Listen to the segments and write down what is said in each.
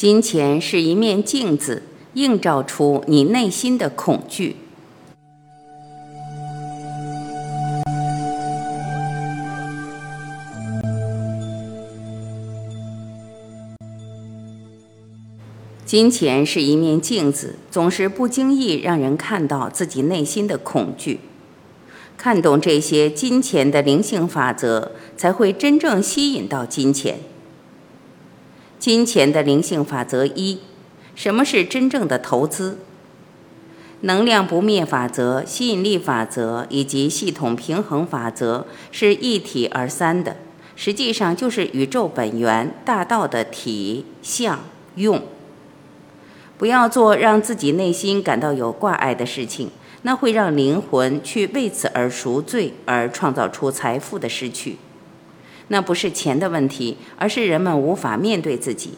金钱是一面镜子，映照出你内心的恐惧。金钱是一面镜子，总是不经意让人看到自己内心的恐惧。看懂这些金钱的灵性法则，才会真正吸引到金钱。金钱的灵性法则一：什么是真正的投资？能量不灭法则、吸引力法则以及系统平衡法则是一体而三的，实际上就是宇宙本源大道的体、相、用。不要做让自己内心感到有挂碍的事情，那会让灵魂去为此而赎罪，而创造出财富的失去。那不是钱的问题，而是人们无法面对自己。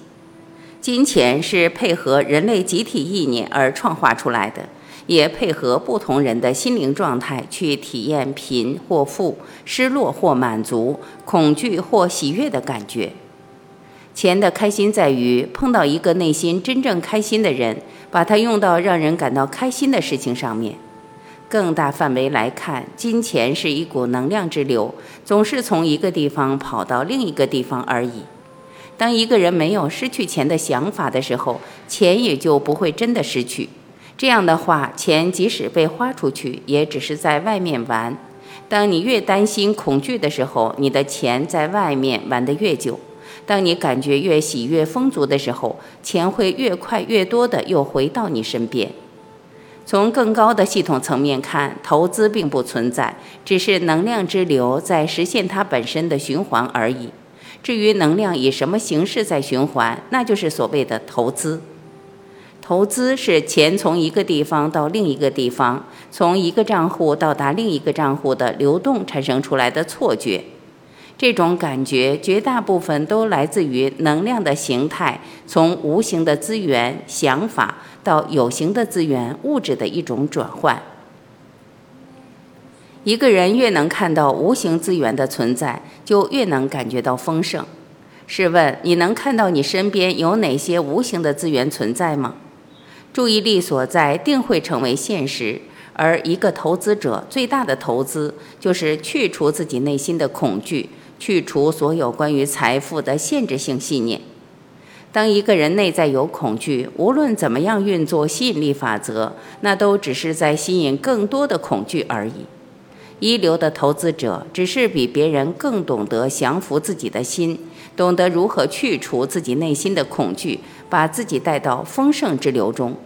金钱是配合人类集体意念而创化出来的，也配合不同人的心灵状态去体验贫或富、失落或满足、恐惧或喜悦的感觉。钱的开心在于碰到一个内心真正开心的人，把它用到让人感到开心的事情上面。更大范围来看，金钱是一股能量之流，总是从一个地方跑到另一个地方而已。当一个人没有失去钱的想法的时候，钱也就不会真的失去。这样的话，钱即使被花出去，也只是在外面玩。当你越担心、恐惧的时候，你的钱在外面玩得越久。当你感觉越喜悦丰足的时候，钱会越快越多的又回到你身边。从更高的系统层面看，投资并不存在，只是能量之流在实现它本身的循环而已。至于能量以什么形式在循环，那就是所谓的投资。投资是钱从一个地方到另一个地方，从一个账户到达另一个账户的流动产生出来的错觉。这种感觉绝大部分都来自于能量的形态从无形的资源、想法到有形的资源、物质的一种转换。一个人越能看到无形资源的存在，就越能感觉到丰盛。试问，你能看到你身边有哪些无形的资源存在吗？注意力所在，定会成为现实。而一个投资者最大的投资，就是去除自己内心的恐惧。去除所有关于财富的限制性信念。当一个人内在有恐惧，无论怎么样运作吸引力法则，那都只是在吸引更多的恐惧而已。一流的投资者只是比别人更懂得降服自己的心，懂得如何去除自己内心的恐惧，把自己带到丰盛之流中。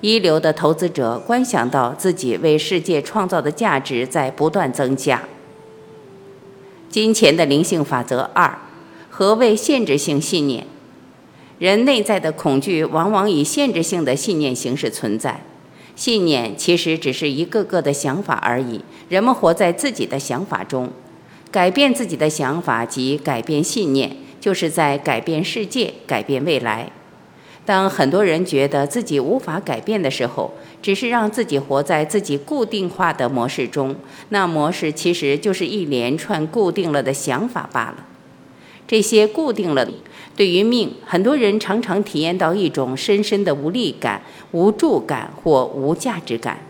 一流的投资者观想到自己为世界创造的价值在不断增加。金钱的灵性法则二：何谓限制性信念？人内在的恐惧往往以限制性的信念形式存在。信念其实只是一个个的想法而已。人们活在自己的想法中，改变自己的想法及改变信念，就是在改变世界、改变未来。当很多人觉得自己无法改变的时候，只是让自己活在自己固定化的模式中，那模式其实就是一连串固定了的想法罢了。这些固定了，对于命，很多人常常体验到一种深深的无力感、无助感或无价值感。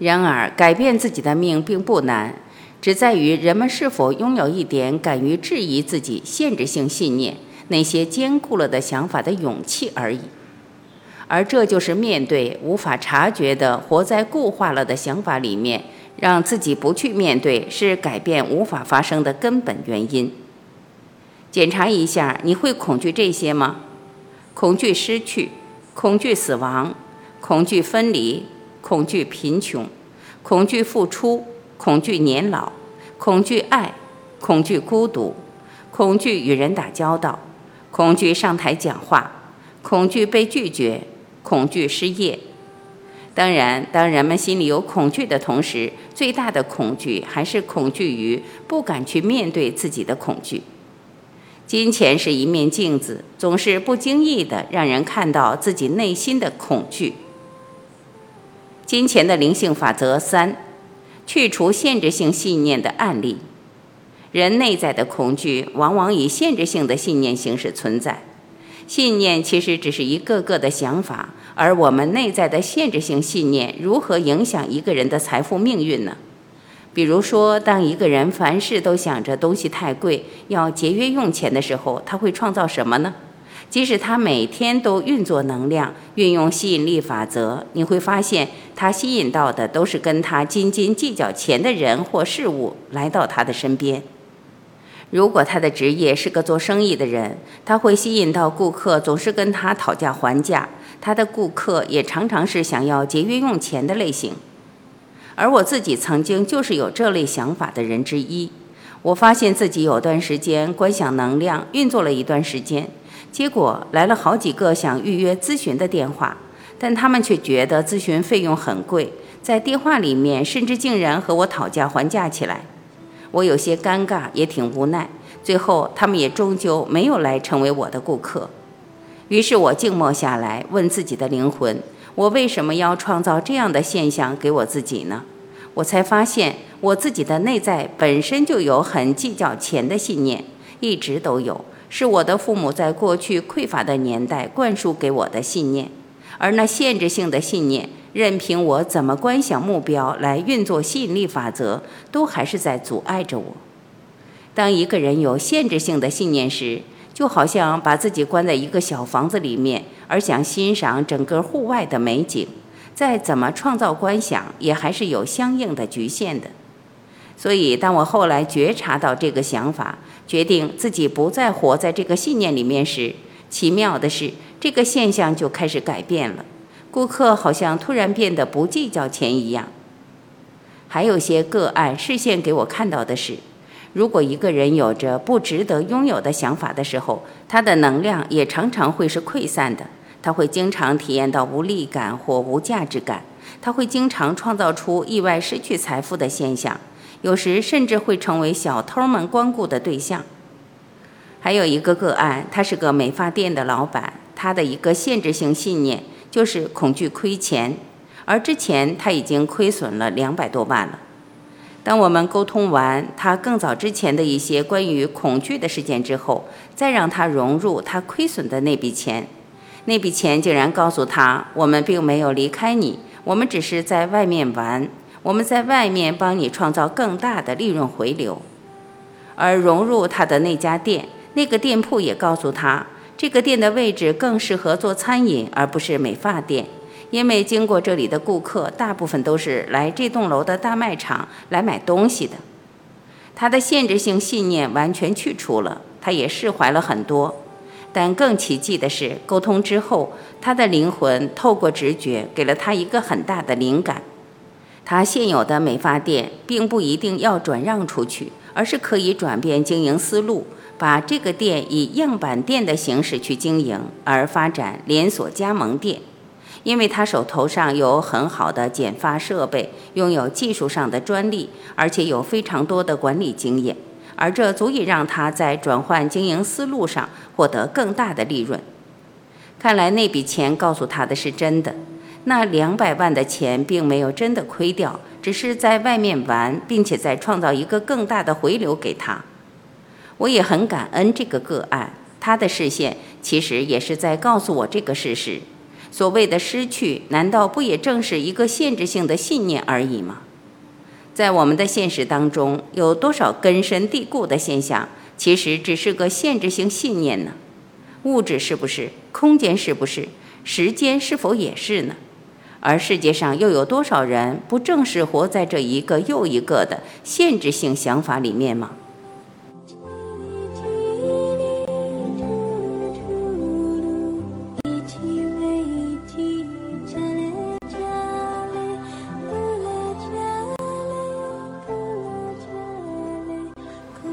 然而，改变自己的命并不难，只在于人们是否拥有一点敢于质疑自己限制性信念。那些坚固了的想法的勇气而已，而这就是面对无法察觉的活在固化了的想法里面，让自己不去面对，是改变无法发生的根本原因。检查一下，你会恐惧这些吗？恐惧失去，恐惧死亡，恐惧分离，恐惧贫穷，恐惧付出，恐惧年老，恐惧爱，恐惧孤独，恐惧与人打交道。恐惧上台讲话，恐惧被拒绝，恐惧失业。当然，当人们心里有恐惧的同时，最大的恐惧还是恐惧于不敢去面对自己的恐惧。金钱是一面镜子，总是不经意的让人看到自己内心的恐惧。金钱的灵性法则三：去除限制性信念的案例。人内在的恐惧往往以限制性的信念形式存在。信念其实只是一个个的想法，而我们内在的限制性信念如何影响一个人的财富命运呢？比如说，当一个人凡事都想着东西太贵，要节约用钱的时候，他会创造什么呢？即使他每天都运作能量，运用吸引力法则，你会发现他吸引到的都是跟他斤斤计较钱的人或事物来到他的身边。如果他的职业是个做生意的人，他会吸引到顾客总是跟他讨价还价，他的顾客也常常是想要节约用钱的类型。而我自己曾经就是有这类想法的人之一。我发现自己有段时间观想能量运作了一段时间，结果来了好几个想预约咨询的电话，但他们却觉得咨询费用很贵，在电话里面甚至竟然和我讨价还价起来。我有些尴尬，也挺无奈。最后，他们也终究没有来成为我的顾客。于是我静默下来，问自己的灵魂：我为什么要创造这样的现象给我自己呢？我才发现，我自己的内在本身就有很计较钱的信念，一直都有，是我的父母在过去匮乏的年代灌输给我的信念。而那限制性的信念，任凭我怎么观想目标来运作吸引力法则，都还是在阻碍着我。当一个人有限制性的信念时，就好像把自己关在一个小房子里面，而想欣赏整个户外的美景，再怎么创造观想，也还是有相应的局限的。所以，当我后来觉察到这个想法，决定自己不再活在这个信念里面时，奇妙的是。这个现象就开始改变了，顾客好像突然变得不计较钱一样。还有些个案视线给我看到的是，如果一个人有着不值得拥有的想法的时候，他的能量也常常会是溃散的。他会经常体验到无力感或无价值感，他会经常创造出意外失去财富的现象，有时甚至会成为小偷们光顾的对象。还有一个个案，他是个美发店的老板。他的一个限制性信念就是恐惧亏钱，而之前他已经亏损了两百多万了。当我们沟通完他更早之前的一些关于恐惧的事件之后，再让他融入他亏损的那笔钱，那笔钱竟然告诉他：我们并没有离开你，我们只是在外面玩，我们在外面帮你创造更大的利润回流。而融入他的那家店，那个店铺也告诉他。这个店的位置更适合做餐饮，而不是美发店，因为经过这里的顾客大部分都是来这栋楼的大卖场来买东西的。他的限制性信念完全去除了，他也释怀了很多。但更奇迹的是，沟通之后，他的灵魂透过直觉给了他一个很大的灵感：他现有的美发店并不一定要转让出去，而是可以转变经营思路。把这个店以样板店的形式去经营，而发展连锁加盟店，因为他手头上有很好的剪发设备，拥有技术上的专利，而且有非常多的管理经验，而这足以让他在转换经营思路上获得更大的利润。看来那笔钱告诉他的是真的，那两百万的钱并没有真的亏掉，只是在外面玩，并且在创造一个更大的回流给他。我也很感恩这个个案，他的视线其实也是在告诉我这个事实：所谓的失去，难道不也正是一个限制性的信念而已吗？在我们的现实当中，有多少根深蒂固的现象，其实只是个限制性信念呢？物质是不是？空间是不是？时间是否也是呢？而世界上又有多少人不正是活在这一个又一个的限制性想法里面吗？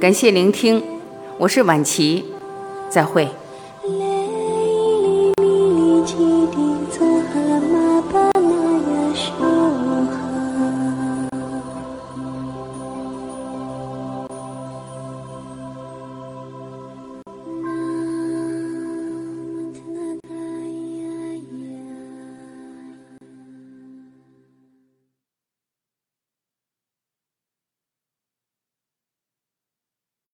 感谢聆听，我是晚琪，再会。